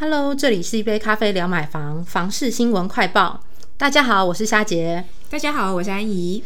Hello，这里是一杯咖啡聊买房房事新闻快报。大家好，我是夏杰。大家好，我是安怡。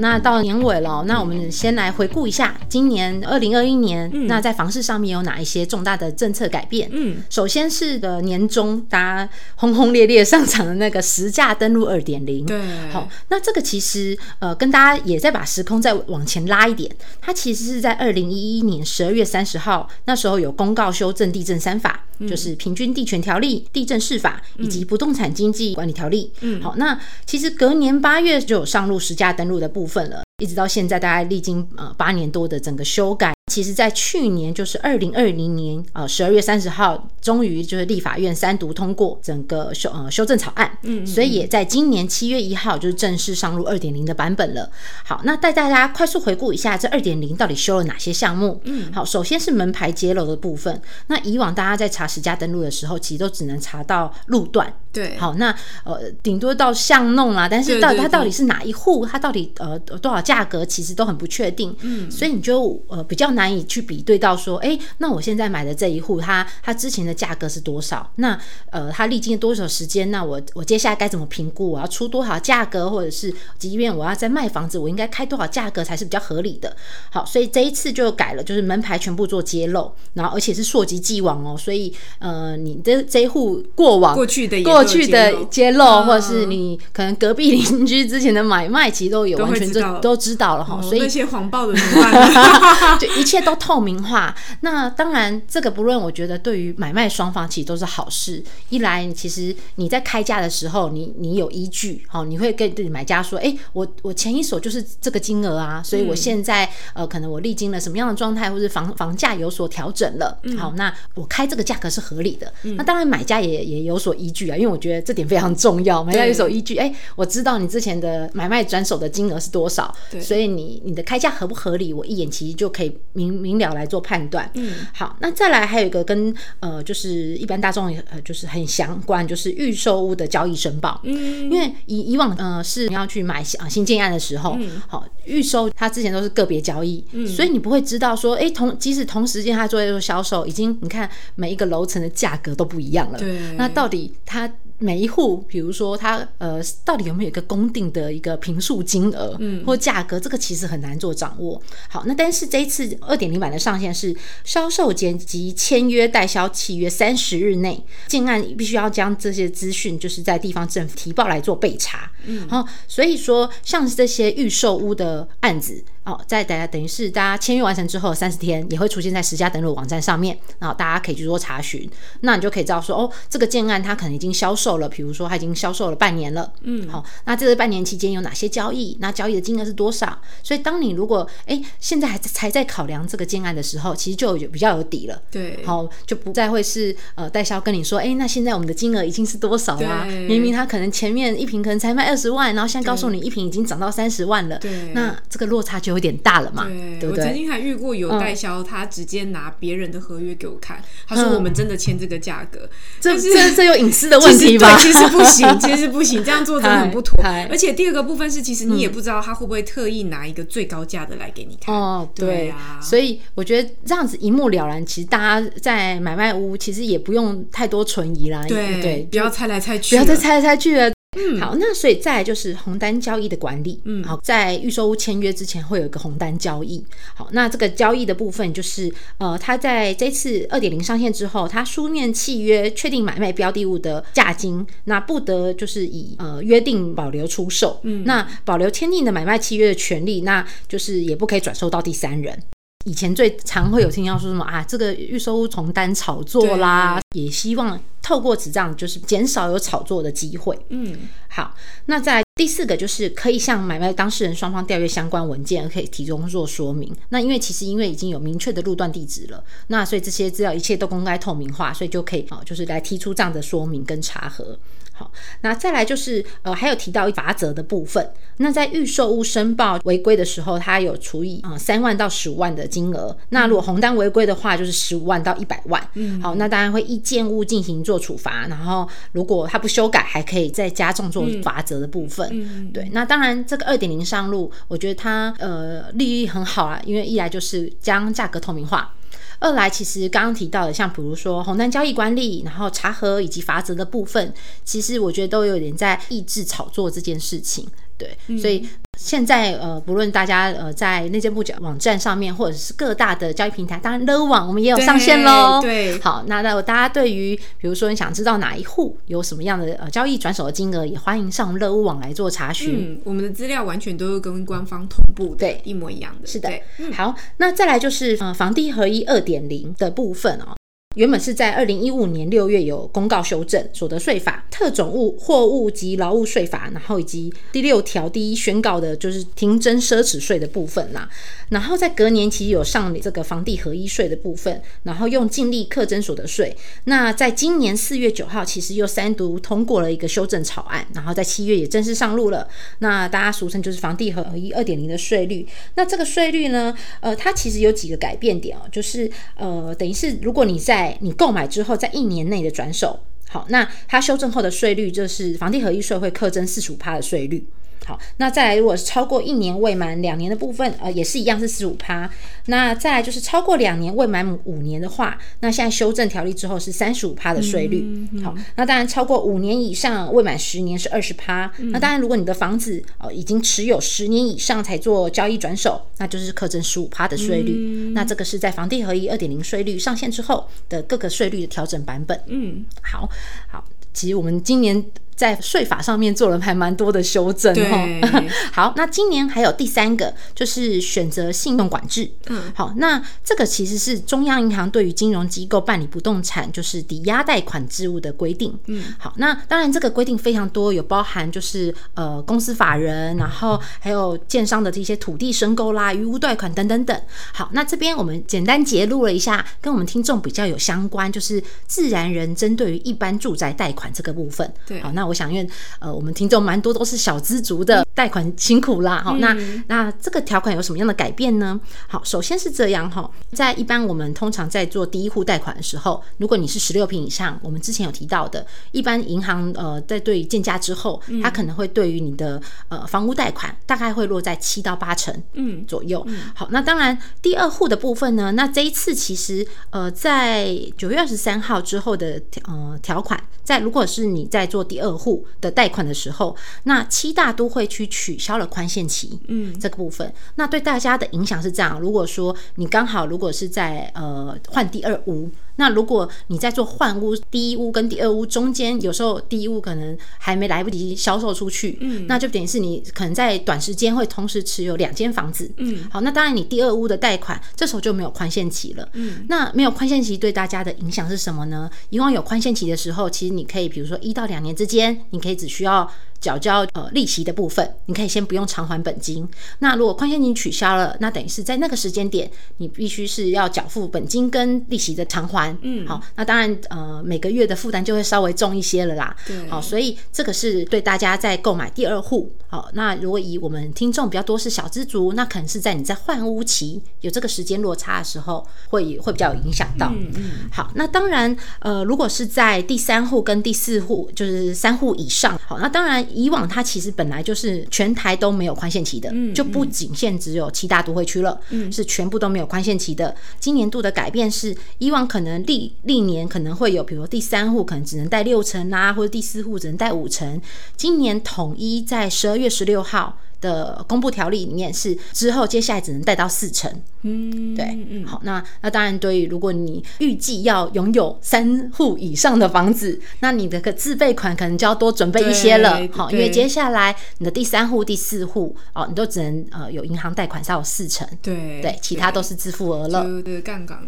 好，那到年尾了，那我们先来回顾一下今年二零二一年，那在房市上面有哪一些重大的政策改变？嗯，首先是的年终，大家轰轰烈烈上场的那个实价登录二点零。对，好，那这个其实呃，跟大家也在把时空再往前拉一点，它其实是在二零一一年十二月三十号，那时候有公告修正地震三法，就是平均地权条例、地震事法以及不动产经济管理条例。嗯，好，那其实隔年八月就有上路实价登录的。部分了，一直到现在，大概历经呃八年多的整个修改。其实，在去年就是二零二零年呃十二月三十号，终于就是立法院三读通过整个修呃修正草案，嗯，所以也在今年七月一号就是正式上路二点零的版本了。好，那带大家快速回顾一下这二点零到底修了哪些项目？嗯，好，首先是门牌揭露的部分。那以往大家在查实价登录的时候，其实都只能查到路段，对，好，那呃顶多到巷弄啦，但是到它到底是哪一户，它到底呃多少价格，其实都很不确定，嗯，所以你就呃比较难。难以去比对到说，哎，那我现在买的这一户，它它之前的价格是多少？那呃，它历经多少时间？那我我接下来该怎么评估？我要出多少价格，或者是即便我要再卖房子，我应该开多少价格才是比较合理的？好，所以这一次就改了，就是门牌全部做揭露，然后而且是溯及既往哦。所以呃，你的这一户过往过去的过去的揭露，或者是你可能隔壁邻居之前的买卖，其实都有完全都都知道了哈。所以那些谎报的怎么办？就一。切都透明化，那当然这个不论，我觉得对于买卖双方其实都是好事。一来，其实你在开价的时候，你你有依据，好，你会跟买家说，哎，我我前一手就是这个金额啊，所以我现在呃，可能我历经了什么样的状态，或者房房价有所调整了，好，那我开这个价格是合理的。那当然买家也也有所依据啊，因为我觉得这点非常重要，买家有所依据，哎，我知道你之前的买卖转手的金额是多少，所以你你的开价合不合理，我一眼其实就可以。明明了来做判断，嗯，好，那再来还有一个跟呃，就是一般大众呃，就是很相关，就是预售屋的交易申报，嗯，因为以以往呃是你要去买啊新建案的时候，好预售它之前都是个别交易，嗯，所以你不会知道说，哎，同即使同时间它做销售，已经你看每一个楼层的价格都不一样了，对，那到底它。每一户，比如说它呃，到底有没有一个公定的一个平数金额，嗯，或价格，这个其实很难做掌握。好，那但是这一次二点零版的上限是销售前及签约代销契约三十日内，建案必须要将这些资讯就是在地方政府提报来做备查。嗯，好，所以说像这些预售屋的案子。哦，在大家等于是大家签约完成之后三十天，也会出现在十家登录网站上面，然后大家可以去做查询，那你就可以知道说，哦，这个建案它可能已经销售了，比如说它已经销售了半年了，嗯，好，那这个半年期间有哪些交易？那交易的金额是多少？所以当你如果哎现在还才在考量这个建案的时候，其实就有比较有底了，对，好，就不再会是呃代销跟你说，哎，那现在我们的金额已经是多少啦？明明他可能前面一瓶可能才卖二十万，然后现在告诉你一瓶已经涨到三十万了，对，那这个落差就。有点大了嘛？对，我曾经还遇过有代销，他直接拿别人的合约给我看，他说我们真的签这个价格，这这这有隐私的问题吧？其实不行，其实不行，这样做真的很不妥。而且第二个部分是，其实你也不知道他会不会特意拿一个最高价的来给你看。哦，对啊，所以我觉得这样子一目了然。其实大家在买卖屋，其实也不用太多存疑啦。对对，不要猜来猜去，不要再猜来猜去了。嗯，好，那所以再就是红单交易的管理，嗯，好，在预售屋签约之前会有一个红单交易，好，那这个交易的部分就是，呃，他在这次二点零上线之后，他书面契约确定买卖标的物的价金，那不得就是以呃约定保留出售，嗯，那保留签订的买卖契约的权利，那就是也不可以转售到第三人。以前最常会有听到说什么啊，这个预售屋从单炒作啦，也希望透过此样就是减少有炒作的机会。嗯，好，那在第四个就是可以向买卖当事人双方调阅相关文件，可以提供做说明。那因为其实因为已经有明确的路段地址了，那所以这些资料一切都公开透明化，所以就可以啊，就是来提出这样的说明跟查核。好，那再来就是呃，还有提到罚则的部分。那在预售屋申报违规的时候，它有处以啊三万到十五万的金额。那如果红单违规的话，就是十五万到一百万。嗯，好，那当然会依建物进行做处罚。然后如果它不修改，还可以再加重做罚则的部分。嗯，对。那当然这个二点零上路，我觉得它呃利益很好啊，因为一来就是将价格透明化。二来其实刚刚提到的，像比如说红单交易管理，然后查核以及罚则的部分，其实我觉得都有点在抑制炒作这件事情。对，所以现在呃，不论大家呃在内政部网站上面，或者是各大的交易平台，当然乐网我们也有上线喽。对，好，那那大家对于比如说你想知道哪一户有什么样的呃交易转手的金额，也欢迎上乐网来做查询。嗯，我们的资料完全都是跟官方同步，对，一模一样的。是的，好，那再来就是呃房地合一二点零的部分哦。原本是在二零一五年六月有公告修正所得税法、特种物货物及劳务税法，然后以及第六条第一宣告的就是停征奢侈税的部分啦。然后在隔年其实有上这个房地合一税的部分，然后用净利课征所得税。那在今年四月九号，其实又三读通过了一个修正草案，然后在七月也正式上路了。那大家俗称就是房地合一二点零的税率。那这个税率呢，呃，它其实有几个改变点哦，就是呃，等于是如果你在在你购买之后，在一年内的转手，好，那它修正后的税率就是房地合一税会课征四十五趴的税率。好，那再来，如果是超过一年未满两年的部分，呃，也是一样是十五趴。那再来就是超过两年未满五年的话，那现在修正条例之后是三十五趴的税率。好，那当然超过五年以上未满十年是二十趴。那当然，如果你的房子哦已经持有十年以上才做交易转手，那就是课征十五趴的税率。那这个是在房地合一二点零税率上线之后的各个税率的调整版本。嗯，好好，其实我们今年。在税法上面做了还蛮多的修正哈。好，那今年还有第三个就是选择信用管制。嗯，好，那这个其实是中央银行对于金融机构办理不动产就是抵押贷款制务的规定。嗯，好，那当然这个规定非常多，有包含就是呃公司法人，然后还有建商的这些土地申购啦、余屋贷款等等等。好，那这边我们简单揭露了一下，跟我们听众比较有相关，就是自然人针对于一般住宅贷款这个部分。对，好，那。我想，因为呃，我们听众蛮多都是小资族的，贷款辛苦啦。好，那那这个条款有什么样的改变呢？好，首先是这样哈，在一般我们通常在做第一户贷款的时候，如果你是十六平以上，我们之前有提到的，一般银行呃在对建价之后，它可能会对于你的呃房屋贷款大概会落在七到八成嗯左右。好，那当然第二户的部分呢，那这一次其实呃在九月二十三号之后的呃条款，在如果是你在做第二。户的贷款的时候，那七大都会区取消了宽限期，嗯，这个部分，那对大家的影响是这样：如果说你刚好如果是在呃换第二屋。那如果你在做换屋，第一屋跟第二屋中间，有时候第一屋可能还没来不及销售出去，嗯，那就等于是你可能在短时间会同时持有两间房子，嗯，好，那当然你第二屋的贷款这时候就没有宽限期了，嗯，那没有宽限期对大家的影响是什么呢？以往有宽限期的时候，其实你可以比如说一到两年之间，你可以只需要。缴交呃利息的部分，你可以先不用偿还本金。那如果宽限期取消了，那等于是在那个时间点，你必须是要缴付本金跟利息的偿还。嗯，好，那当然呃每个月的负担就会稍微重一些了啦。对，好，所以这个是对大家在购买第二户。好，那如果以我们听众比较多是小资族，那可能是在你在换屋期有这个时间落差的时候，会会比较有影响到。嗯嗯。好，那当然呃如果是在第三户跟第四户，就是三户以上，好，那当然。以往它其实本来就是全台都没有宽限期的，就不仅限只有七大都会区了，是全部都没有宽限期的。今年度的改变是，以往可能历历年可能会有，比如第三户可能只能带六成啊，或者第四户只能带五成，今年统一在十二月十六号。的公布条例里面是之后接下来只能贷到四成，嗯，对，嗯，好，那那当然对于如果你预计要拥有三户以上的房子，那你的个自备款可能就要多准备一些了，好，因为接下来你的第三户、第四户哦，你都只能呃有银行贷款才有四成，对对，其他都是自付额了，对杠杆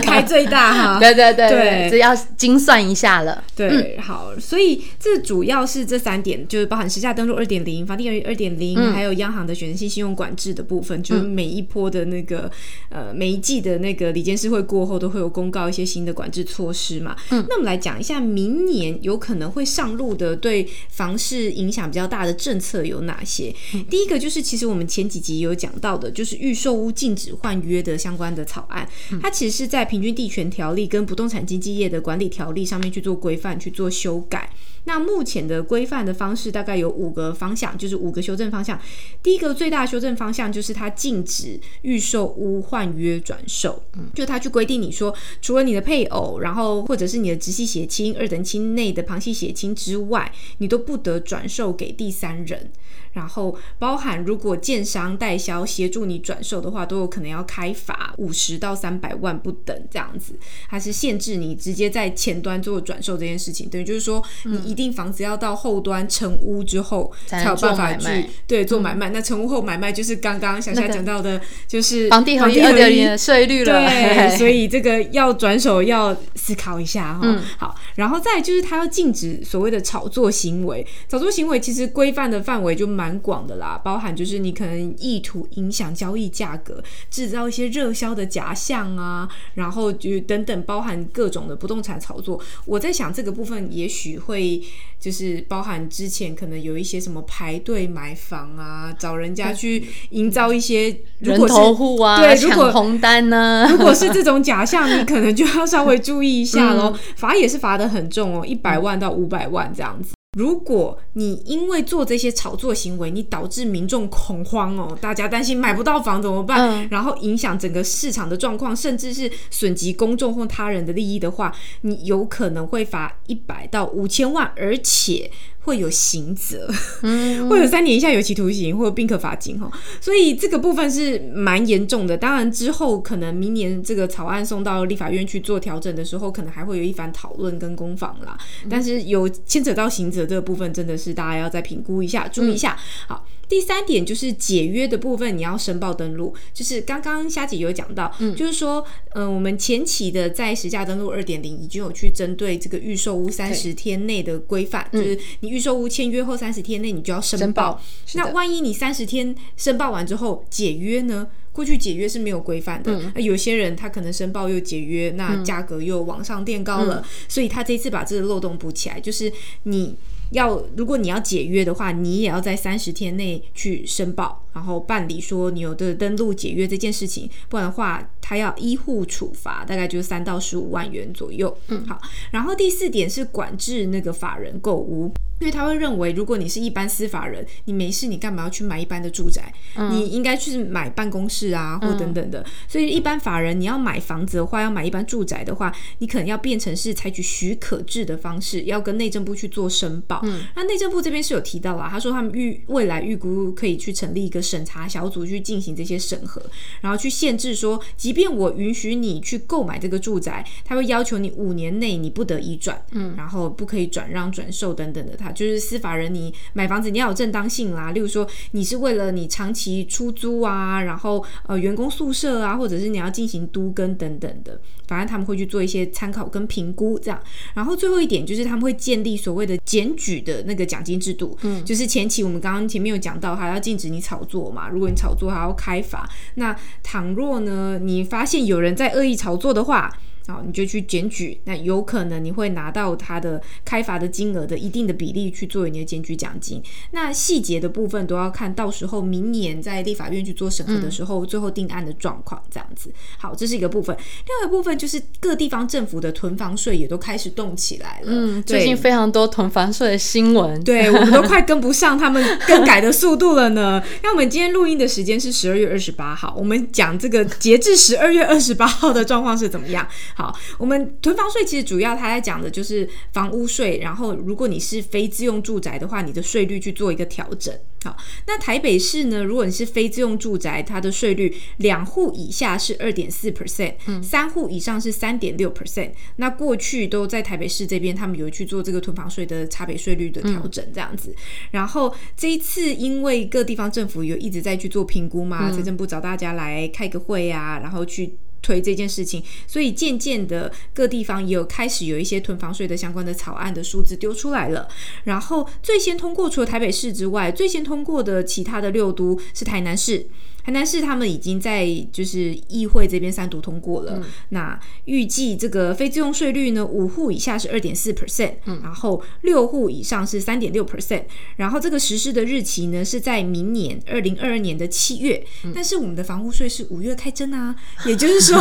开最大哈，对对对对，这要精算一下了，对，好，所以这主要是这三点，就是包含时价登录二点零、房地二点零。还有央行的选择性信用管制的部分，就是每一波的那个呃每一季的那个里监事会过后，都会有公告一些新的管制措施嘛。嗯，那我们来讲一下明年有可能会上路的对房市影响比较大的政策有哪些？第一个就是其实我们前几集有讲到的，就是预售屋禁止换约的相关的草案，它其实是在平均地权条例跟不动产经纪业的管理条例上面去做规范去做修改。那目前的规范的方式大概有五个方向，就是五个修正方向。向。第一个最大的修正方向就是它禁止预售屋换约转售，嗯，就它去规定你说，除了你的配偶，然后或者是你的直系血亲、二等亲内的旁系血亲之外，你都不得转售给第三人。然后包含如果建商代销协助你转售的话，都有可能要开罚五十到三百万不等这样子。它是限制你直接在前端做转售这件事情，等于就是说你一定房子要到后端成屋之后才有办法去对做买卖。那成屋后买卖就是刚刚小夏讲到的，就是房地合一二点零的税率了。对，所以这个要转手要思考一下哈。好，然后再就是它要禁止所谓的炒作行为。炒作行为其实规范的范围就。蛮广的啦，包含就是你可能意图影响交易价格，制造一些热销的假象啊，然后就等等，包含各种的不动产炒作。我在想这个部分也许会就是包含之前可能有一些什么排队买房啊，找人家去营造一些人头户啊，对，如果红单呢，如果是这种假 象，你可能就要稍微注意一下喽。罚也是罚的很重哦，一百万到五百万这样子。如果你因为做这些炒作行为，你导致民众恐慌哦，大家担心买不到房怎么办？然后影响整个市场的状况，甚至是损及公众或他人的利益的话，你有可能会罚一百到五千万，而且。会有刑责，会有三年以下有期徒刑，或者并可罚金哈。所以这个部分是蛮严重的。当然之后可能明年这个草案送到立法院去做调整的时候，可能还会有一番讨论跟攻防啦。但是有牵扯到刑责这个部分，真的是大家要再评估一下，注意一下。好。第三点就是解约的部分，你要申报登录。就是刚刚虾姐有讲到，就是说，嗯，我们前期的在实价登录二点零已经有去针对这个预售屋三十天内的规范，就是你预售屋签约后三十天内你就要申报。那万一你三十天申报完之后解约呢？过去解约是没有规范的，那有些人他可能申报又解约，那价格又往上垫高了，所以他这次把这个漏洞补起来，就是你。要如果你要解约的话，你也要在三十天内去申报，然后办理说你有的登录解约这件事情，不然的话，他要依户处罚，大概就是三到十五万元左右。嗯，好。然后第四点是管制那个法人购屋。因为他会认为，如果你是一般司法人，你没事，你干嘛要去买一般的住宅？你应该去买办公室啊，或等等的。所以一般法人，你要买房子的话，要买一般住宅的话，你可能要变成是采取许可制的方式，要跟内政部去做申报。嗯那内政部这边是有提到啦，他说他们预未来预估可以去成立一个审查小组去进行这些审核，然后去限制说，即便我允许你去购买这个住宅，他会要求你五年内你不得移转，嗯，然后不可以转让、转售等等的。他就是司法人，你买房子你要有正当性啦。例如说，你是为了你长期出租啊，然后呃员工宿舍啊，或者是你要进行都跟等等的，反正他们会去做一些参考跟评估这样。然后最后一点就是他们会建立所谓的检举的那个奖金制度，嗯，就是前期我们刚刚前面有讲到，还要禁止你炒做嘛。如果你炒作还要开罚，那倘若呢你发现有人在恶意炒作的话。好，你就去检举，那有可能你会拿到他的开罚的金额的一定的比例去作为你的检举奖金。那细节的部分都要看到时候明年在立法院去做审核的时候，最后定案的状况这样子。好，这是一个部分。另外一个部分就是各地方政府的囤房税也都开始动起来了。嗯，最近非常多囤房税的新闻，对我们都 快跟不上他们更改的速度了呢。那我们今天录音的时间是十二月二十八号，我们讲这个截至十二月二十八号的状况是怎么样？好，我们囤房税其实主要他在讲的就是房屋税，然后如果你是非自用住宅的话，你的税率去做一个调整。好，那台北市呢？如果你是非自用住宅，它的税率两户以下是二点四 percent，嗯，三户以上是三点六 percent。那过去都在台北市这边，他们有去做这个囤房税的差别税率的调整，这样子。然后这一次，因为各地方政府有一直在去做评估嘛，财政部找大家来开个会啊，然后去。推这件事情，所以渐渐的各地方也有开始有一些囤房税的相关的草案的数字丢出来了。然后最先通过除了台北市之外，最先通过的其他的六都是台南市。台南市他们已经在就是议会这边三读通过了，那预计这个非自用税率呢，五户以下是二点四 percent，然后六户以上是三点六 percent，然后这个实施的日期呢是在明年二零二二年的七月，但是我们的房屋税是五月开征啊，也就是说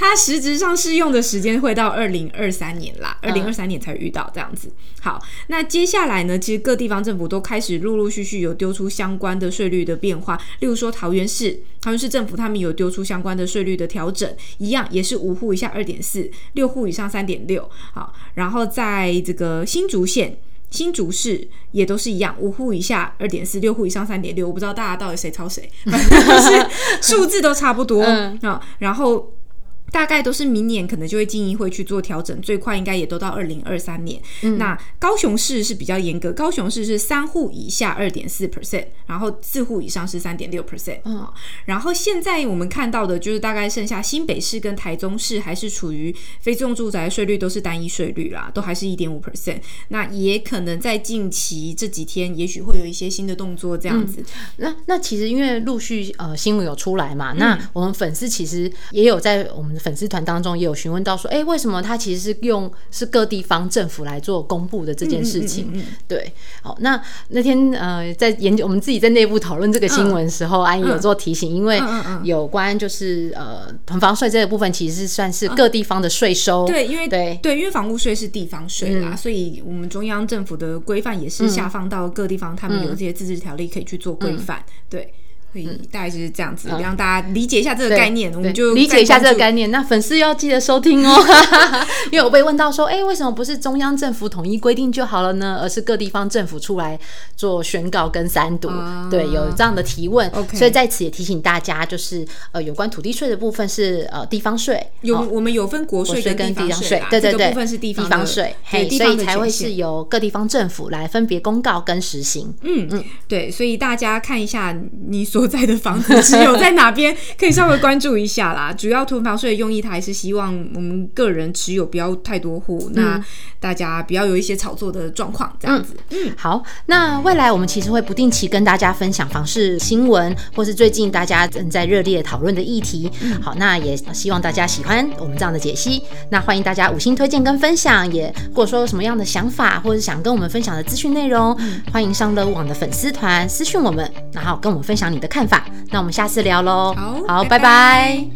它实质上适用的时间会到二零二三年啦，二零二三年才遇到这样子。好，那接下来呢，其实各地方政府都开始陆陆续续有丢出相关的税率的变化，例如说桃园市，桃园市政府他们有丢出相关的税率的调整，一样也是五户以下二点四，六户以上三点六。好，然后在这个新竹县、新竹市也都是一样，五户以下二点四，六户以上三点六。我不知道大家到底谁抄谁，反正就是 数字都差不多啊。然后。大概都是明年可能就会进议会去做调整，最快应该也都到二零二三年。那高雄市是比较严格，高雄市是三户以下二点四 percent，然后四户以上是三点六 percent。嗯，然后现在我们看到的就是大概剩下新北市跟台中市还是处于非自用住宅税率都是单一税率啦，都还是一点五 percent。那也可能在近期这几天，也许会有一些新的动作这样子。那那其实因为陆续呃新闻有出来嘛，那我们粉丝其实也有在我们。粉丝团当中也有询问到说，哎，为什么他其实是用是各地方政府来做公布的这件事情？对，好，那那天呃，在研究我们自己在内部讨论这个新闻时候，安怡有做提醒，因为有关就是呃囤房税这个部分，其实是算是各地方的税收。对，因为对。对，因为房屋税是地方税啦，所以我们中央政府的规范也是下放到各地方，他们有这些自治条例可以去做规范。对。大概就是这样子，让大家理解一下这个概念，我们就理解一下这个概念。那粉丝要记得收听哦，因为我被问到说，哎，为什么不是中央政府统一规定就好了呢？而是各地方政府出来做宣告跟三读？对，有这样的提问。所以在此也提醒大家，就是呃，有关土地税的部分是呃地方税，有我们有分国税跟地方税，对对对，部分是地方税，嘿，所以才会是由各地方政府来分别公告跟实行。嗯嗯，对，所以大家看一下你所在的房子。持有在哪边可以稍微关注一下啦。主要囤房税的用意，它还是希望我们个人持有不要太多户，那大家不要有一些炒作的状况，这样子。嗯，好。那未来我们其实会不定期跟大家分享房市新闻，或是最近大家正在热烈讨论的议题。好，那也希望大家喜欢我们这样的解析。那欢迎大家五星推荐跟分享，也或者说有什么样的想法，或者想跟我们分享的资讯内容，欢迎上乐网的粉丝团私讯我们，然后跟我们分享你的看法。那我们。下次聊喽，好，好，拜拜。